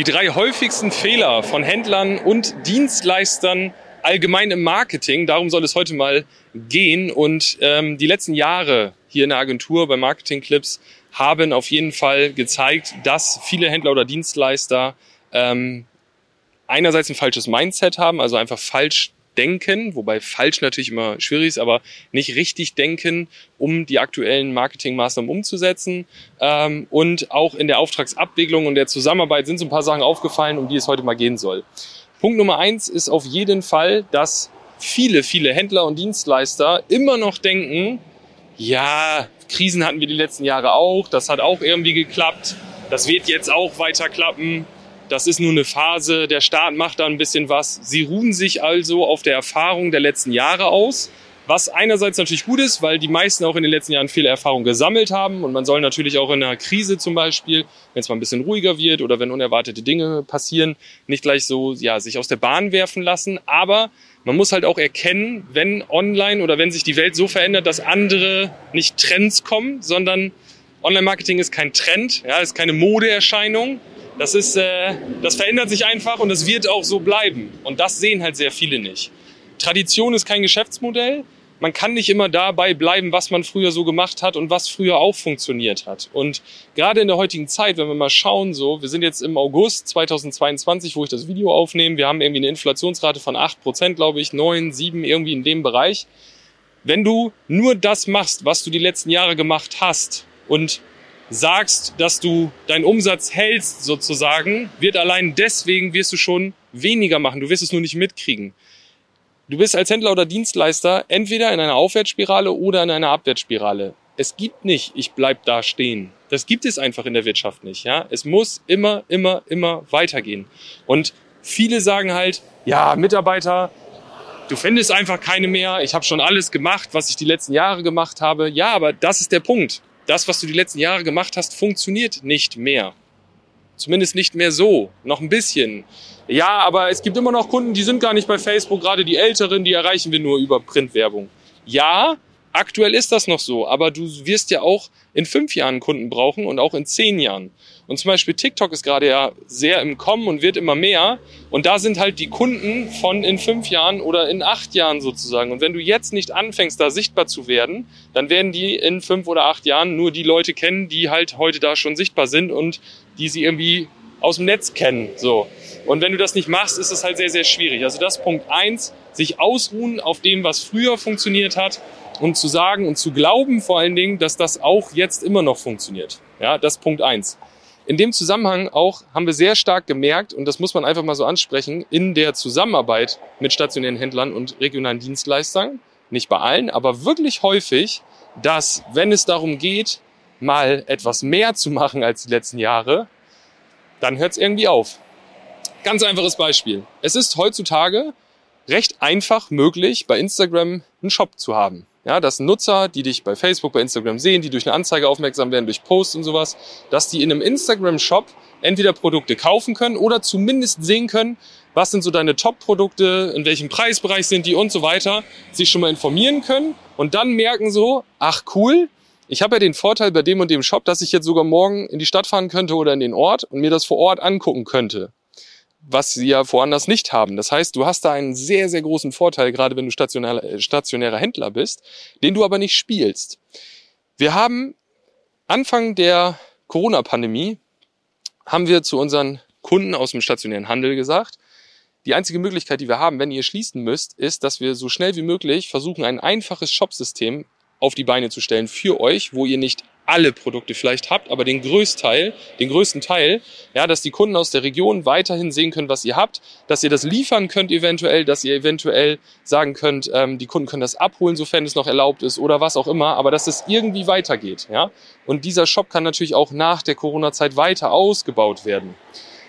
Die drei häufigsten Fehler von Händlern und Dienstleistern allgemein im Marketing. Darum soll es heute mal gehen. Und ähm, die letzten Jahre hier in der Agentur bei Marketing Clips haben auf jeden Fall gezeigt, dass viele Händler oder Dienstleister ähm, einerseits ein falsches Mindset haben, also einfach falsch denken, wobei falsch natürlich immer schwierig ist, aber nicht richtig denken, um die aktuellen Marketingmaßnahmen umzusetzen. Ähm, und auch in der Auftragsabwicklung und der Zusammenarbeit sind so ein paar Sachen aufgefallen, um die es heute mal gehen soll. Punkt Nummer eins ist auf jeden Fall, dass viele, viele Händler und Dienstleister immer noch denken, ja, Krisen hatten wir die letzten Jahre auch, das hat auch irgendwie geklappt, das wird jetzt auch weiter klappen das ist nur eine Phase, der Staat macht da ein bisschen was. Sie ruhen sich also auf der Erfahrung der letzten Jahre aus, was einerseits natürlich gut ist, weil die meisten auch in den letzten Jahren viele Erfahrungen gesammelt haben und man soll natürlich auch in einer Krise zum Beispiel, wenn es mal ein bisschen ruhiger wird oder wenn unerwartete Dinge passieren, nicht gleich so ja sich aus der Bahn werfen lassen. Aber man muss halt auch erkennen, wenn online oder wenn sich die Welt so verändert, dass andere nicht Trends kommen, sondern Online-Marketing ist kein Trend, ja, ist keine Modeerscheinung, das ist, äh, das verändert sich einfach und das wird auch so bleiben. Und das sehen halt sehr viele nicht. Tradition ist kein Geschäftsmodell. Man kann nicht immer dabei bleiben, was man früher so gemacht hat und was früher auch funktioniert hat. Und gerade in der heutigen Zeit, wenn wir mal schauen, so, wir sind jetzt im August 2022, wo ich das Video aufnehme. Wir haben irgendwie eine Inflationsrate von acht Prozent, glaube ich, neun, sieben, irgendwie in dem Bereich. Wenn du nur das machst, was du die letzten Jahre gemacht hast und sagst, dass du deinen Umsatz hältst sozusagen, wird allein deswegen wirst du schon weniger machen. Du wirst es nur nicht mitkriegen. Du bist als Händler oder Dienstleister entweder in einer Aufwärtsspirale oder in einer Abwärtsspirale. Es gibt nicht, ich bleib da stehen. Das gibt es einfach in der Wirtschaft nicht. Ja, es muss immer, immer, immer weitergehen. Und viele sagen halt, ja, Mitarbeiter, du findest einfach keine mehr. Ich habe schon alles gemacht, was ich die letzten Jahre gemacht habe. Ja, aber das ist der Punkt das, was du die letzten Jahre gemacht hast, funktioniert nicht mehr. Zumindest nicht mehr so. Noch ein bisschen. Ja, aber es gibt immer noch Kunden, die sind gar nicht bei Facebook, gerade die Älteren, die erreichen wir nur über Printwerbung. Ja, Aktuell ist das noch so, aber du wirst ja auch in fünf Jahren Kunden brauchen und auch in zehn Jahren. Und zum Beispiel TikTok ist gerade ja sehr im Kommen und wird immer mehr. Und da sind halt die Kunden von in fünf Jahren oder in acht Jahren sozusagen. Und wenn du jetzt nicht anfängst, da sichtbar zu werden, dann werden die in fünf oder acht Jahren nur die Leute kennen, die halt heute da schon sichtbar sind und die sie irgendwie aus dem Netz kennen. So. Und wenn du das nicht machst, ist es halt sehr, sehr schwierig. Also das Punkt eins, sich ausruhen auf dem, was früher funktioniert hat und zu sagen und zu glauben vor allen Dingen, dass das auch jetzt immer noch funktioniert. Ja, das ist Punkt eins. In dem Zusammenhang auch haben wir sehr stark gemerkt, und das muss man einfach mal so ansprechen, in der Zusammenarbeit mit stationären Händlern und regionalen Dienstleistern, nicht bei allen, aber wirklich häufig, dass wenn es darum geht, mal etwas mehr zu machen als die letzten Jahre, dann hört es irgendwie auf. Ganz einfaches Beispiel. Es ist heutzutage recht einfach möglich, bei Instagram einen Shop zu haben. Ja, dass Nutzer, die dich bei Facebook, bei Instagram sehen, die durch eine Anzeige aufmerksam werden, durch Posts und sowas, dass die in einem Instagram-Shop entweder Produkte kaufen können oder zumindest sehen können, was sind so deine Top-Produkte, in welchem Preisbereich sind die und so weiter, sich schon mal informieren können und dann merken so, ach cool, ich habe ja den Vorteil bei dem und dem Shop, dass ich jetzt sogar morgen in die Stadt fahren könnte oder in den Ort und mir das vor Ort angucken könnte was sie ja woanders nicht haben. Das heißt, du hast da einen sehr, sehr großen Vorteil, gerade wenn du stationärer, äh, stationärer Händler bist, den du aber nicht spielst. Wir haben Anfang der Corona-Pandemie haben wir zu unseren Kunden aus dem stationären Handel gesagt, die einzige Möglichkeit, die wir haben, wenn ihr schließen müsst, ist, dass wir so schnell wie möglich versuchen, ein einfaches Shopsystem auf die Beine zu stellen für euch, wo ihr nicht alle Produkte vielleicht habt, aber den Größteil, den größten Teil, ja, dass die Kunden aus der Region weiterhin sehen können, was ihr habt, dass ihr das liefern könnt eventuell, dass ihr eventuell sagen könnt, ähm, die Kunden können das abholen, sofern es noch erlaubt ist oder was auch immer, aber dass es irgendwie weitergeht, ja. Und dieser Shop kann natürlich auch nach der Corona-Zeit weiter ausgebaut werden.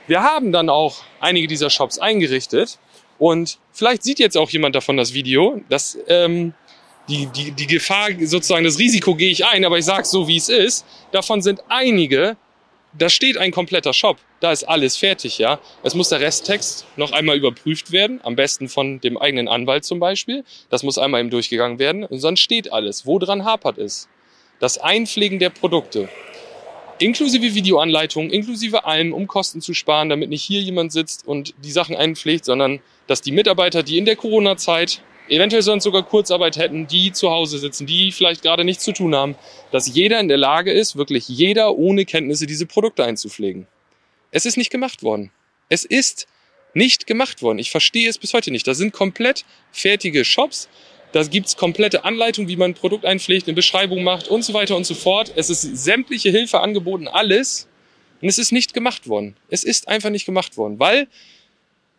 Wir haben dann auch einige dieser Shops eingerichtet und vielleicht sieht jetzt auch jemand davon das Video, dass ähm, die, die, die Gefahr, sozusagen das Risiko gehe ich ein, aber ich sage so, wie es ist. Davon sind einige, da steht ein kompletter Shop, da ist alles fertig, ja. Es muss der Resttext noch einmal überprüft werden, am besten von dem eigenen Anwalt zum Beispiel. Das muss einmal eben durchgegangen werden, und sonst steht alles. Wo dran hapert es? Das Einpflegen der Produkte. inklusive Videoanleitung, inklusive allem, um Kosten zu sparen, damit nicht hier jemand sitzt und die Sachen einpflegt, sondern dass die Mitarbeiter, die in der Corona-Zeit eventuell sonst sogar Kurzarbeit hätten, die zu Hause sitzen, die vielleicht gerade nichts zu tun haben, dass jeder in der Lage ist, wirklich jeder ohne Kenntnisse diese Produkte einzupflegen. Es ist nicht gemacht worden. Es ist nicht gemacht worden. Ich verstehe es bis heute nicht. Da sind komplett fertige Shops. Da gibt's komplette Anleitungen, wie man ein Produkt einpflegt, eine Beschreibung macht und so weiter und so fort. Es ist sämtliche Hilfe angeboten, alles. Und es ist nicht gemacht worden. Es ist einfach nicht gemacht worden, weil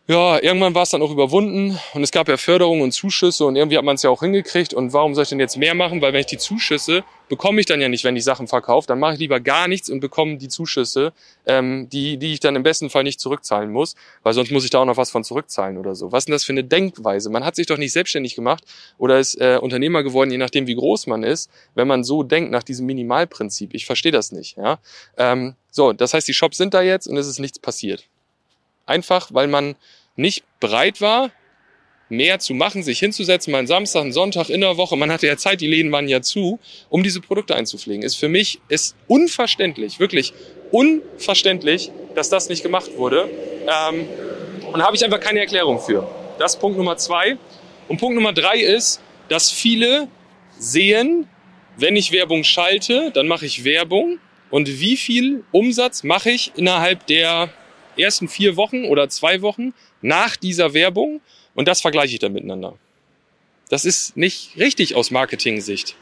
ja, irgendwann war es dann auch überwunden und es gab ja Förderungen und Zuschüsse und irgendwie hat man es ja auch hingekriegt. Und warum soll ich denn jetzt mehr machen? Weil wenn ich die Zuschüsse bekomme ich dann ja nicht, wenn ich Sachen verkaufe, dann mache ich lieber gar nichts und bekomme die Zuschüsse, ähm, die, die ich dann im besten Fall nicht zurückzahlen muss, weil sonst muss ich da auch noch was von zurückzahlen oder so. Was ist denn das für eine Denkweise? Man hat sich doch nicht selbstständig gemacht oder ist äh, Unternehmer geworden, je nachdem wie groß man ist, wenn man so denkt nach diesem Minimalprinzip. Ich verstehe das nicht. Ja? Ähm, so, das heißt, die Shops sind da jetzt und es ist nichts passiert. Einfach, weil man nicht bereit war, mehr zu machen, sich hinzusetzen, mal einen Samstag, einen Sonntag in der Woche, man hatte ja Zeit, die Läden waren ja zu, um diese Produkte einzupflegen. Ist für mich ist unverständlich, wirklich unverständlich, dass das nicht gemacht wurde. Ähm, und da habe ich einfach keine Erklärung für. Das ist Punkt Nummer zwei. Und Punkt Nummer drei ist, dass viele sehen, wenn ich Werbung schalte, dann mache ich Werbung. Und wie viel Umsatz mache ich innerhalb der ersten vier Wochen oder zwei Wochen nach dieser Werbung und das vergleiche ich dann miteinander. Das ist nicht richtig aus Marketing-Sicht.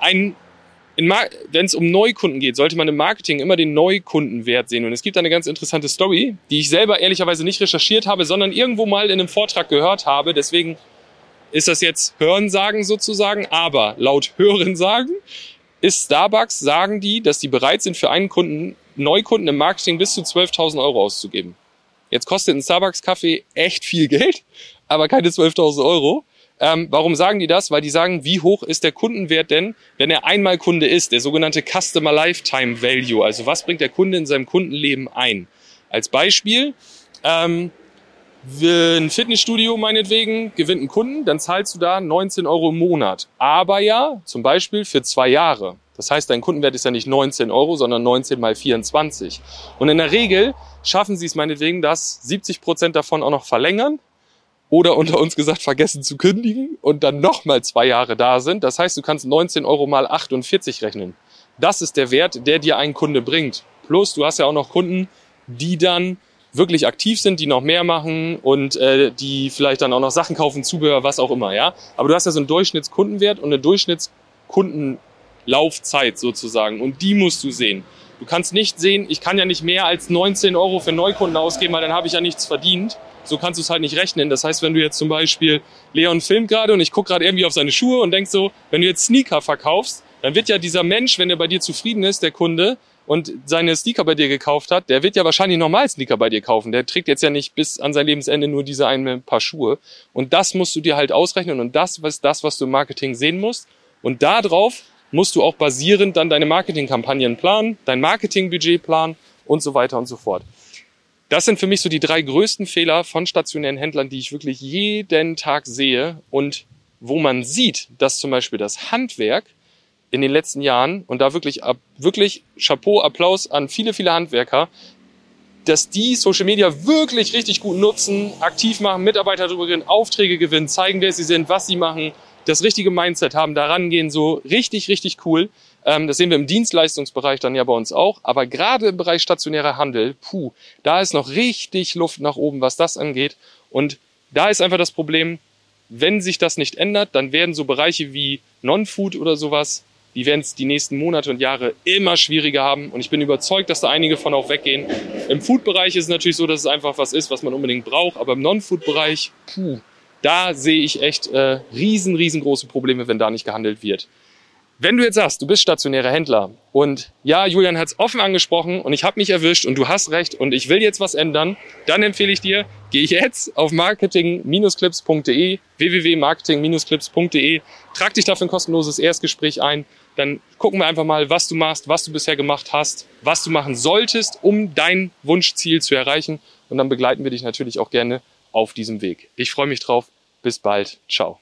Ein wenn es um Neukunden geht, sollte man im Marketing immer den Neukundenwert sehen. Und es gibt eine ganz interessante Story, die ich selber ehrlicherweise nicht recherchiert habe, sondern irgendwo mal in einem Vortrag gehört habe. Deswegen ist das jetzt Hörensagen sozusagen. Aber laut Hörensagen ist Starbucks, sagen die, dass die bereit sind, für einen Kunden, Neukunden im Marketing bis zu 12.000 Euro auszugeben. Jetzt kostet ein Starbucks-Kaffee echt viel Geld, aber keine 12.000 Euro. Ähm, warum sagen die das? Weil die sagen, wie hoch ist der Kundenwert denn, wenn er einmal Kunde ist, der sogenannte Customer Lifetime Value. Also was bringt der Kunde in seinem Kundenleben ein? Als Beispiel, ähm, ein Fitnessstudio meinetwegen gewinnt einen Kunden, dann zahlst du da 19 Euro im Monat. Aber ja, zum Beispiel für zwei Jahre. Das heißt, dein Kundenwert ist ja nicht 19 Euro, sondern 19 mal 24. Und in der Regel schaffen sie es meinetwegen, dass 70 Prozent davon auch noch verlängern oder unter uns gesagt vergessen zu kündigen und dann nochmal zwei Jahre da sind. Das heißt, du kannst 19 Euro mal 48 rechnen. Das ist der Wert, der dir ein Kunde bringt. Plus, du hast ja auch noch Kunden, die dann wirklich aktiv sind, die noch mehr machen und äh, die vielleicht dann auch noch Sachen kaufen, Zubehör, was auch immer, ja. Aber du hast ja so einen Durchschnittskundenwert und eine Durchschnittskunden Laufzeit sozusagen. Und die musst du sehen. Du kannst nicht sehen, ich kann ja nicht mehr als 19 Euro für Neukunden ausgeben, weil dann habe ich ja nichts verdient. So kannst du es halt nicht rechnen. Das heißt, wenn du jetzt zum Beispiel, Leon filmt gerade und ich gucke gerade irgendwie auf seine Schuhe und denk so, wenn du jetzt Sneaker verkaufst, dann wird ja dieser Mensch, wenn er bei dir zufrieden ist, der Kunde, und seine Sneaker bei dir gekauft hat, der wird ja wahrscheinlich nochmal Sneaker bei dir kaufen. Der trägt jetzt ja nicht bis an sein Lebensende nur diese eine Paar Schuhe. Und das musst du dir halt ausrechnen und das ist das, was du im Marketing sehen musst. Und darauf musst du auch basierend dann deine Marketingkampagnen planen, dein Marketingbudget planen und so weiter und so fort. Das sind für mich so die drei größten Fehler von stationären Händlern, die ich wirklich jeden Tag sehe und wo man sieht, dass zum Beispiel das Handwerk in den letzten Jahren und da wirklich wirklich Chapeau, Applaus an viele, viele Handwerker, dass die Social Media wirklich richtig gut nutzen, aktiv machen, Mitarbeiter darüber gewinnen, Aufträge gewinnen, zeigen, wer sie sind, was sie machen, das richtige Mindset haben, da rangehen, so richtig, richtig cool. Ähm, das sehen wir im Dienstleistungsbereich dann ja bei uns auch. Aber gerade im Bereich stationärer Handel, puh, da ist noch richtig Luft nach oben, was das angeht. Und da ist einfach das Problem, wenn sich das nicht ändert, dann werden so Bereiche wie Non-Food oder sowas, die werden es die nächsten Monate und Jahre immer schwieriger haben. Und ich bin überzeugt, dass da einige von auch weggehen. Im Food-Bereich ist es natürlich so, dass es einfach was ist, was man unbedingt braucht. Aber im Non-Food-Bereich, puh, da sehe ich echt äh, riesen, riesengroße Probleme, wenn da nicht gehandelt wird. Wenn du jetzt sagst, du bist stationärer Händler und ja, Julian hat es offen angesprochen und ich habe mich erwischt und du hast recht und ich will jetzt was ändern, dann empfehle ich dir, geh jetzt auf marketing-clips.de, www.marketing-clips.de, trag dich dafür ein kostenloses Erstgespräch ein, dann gucken wir einfach mal, was du machst, was du bisher gemacht hast, was du machen solltest, um dein Wunschziel zu erreichen und dann begleiten wir dich natürlich auch gerne auf diesem Weg. Ich freue mich drauf. Bis bald. Ciao.